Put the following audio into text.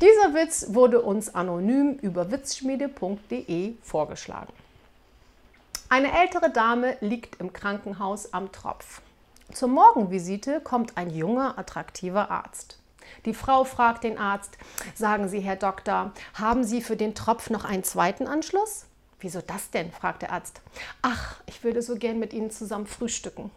Dieser Witz wurde uns anonym über witzschmiede.de vorgeschlagen. Eine ältere Dame liegt im Krankenhaus am Tropf. Zur Morgenvisite kommt ein junger, attraktiver Arzt. Die Frau fragt den Arzt, sagen Sie, Herr Doktor, haben Sie für den Tropf noch einen zweiten Anschluss? Wieso das denn? fragt der Arzt. Ach, ich würde so gern mit Ihnen zusammen frühstücken.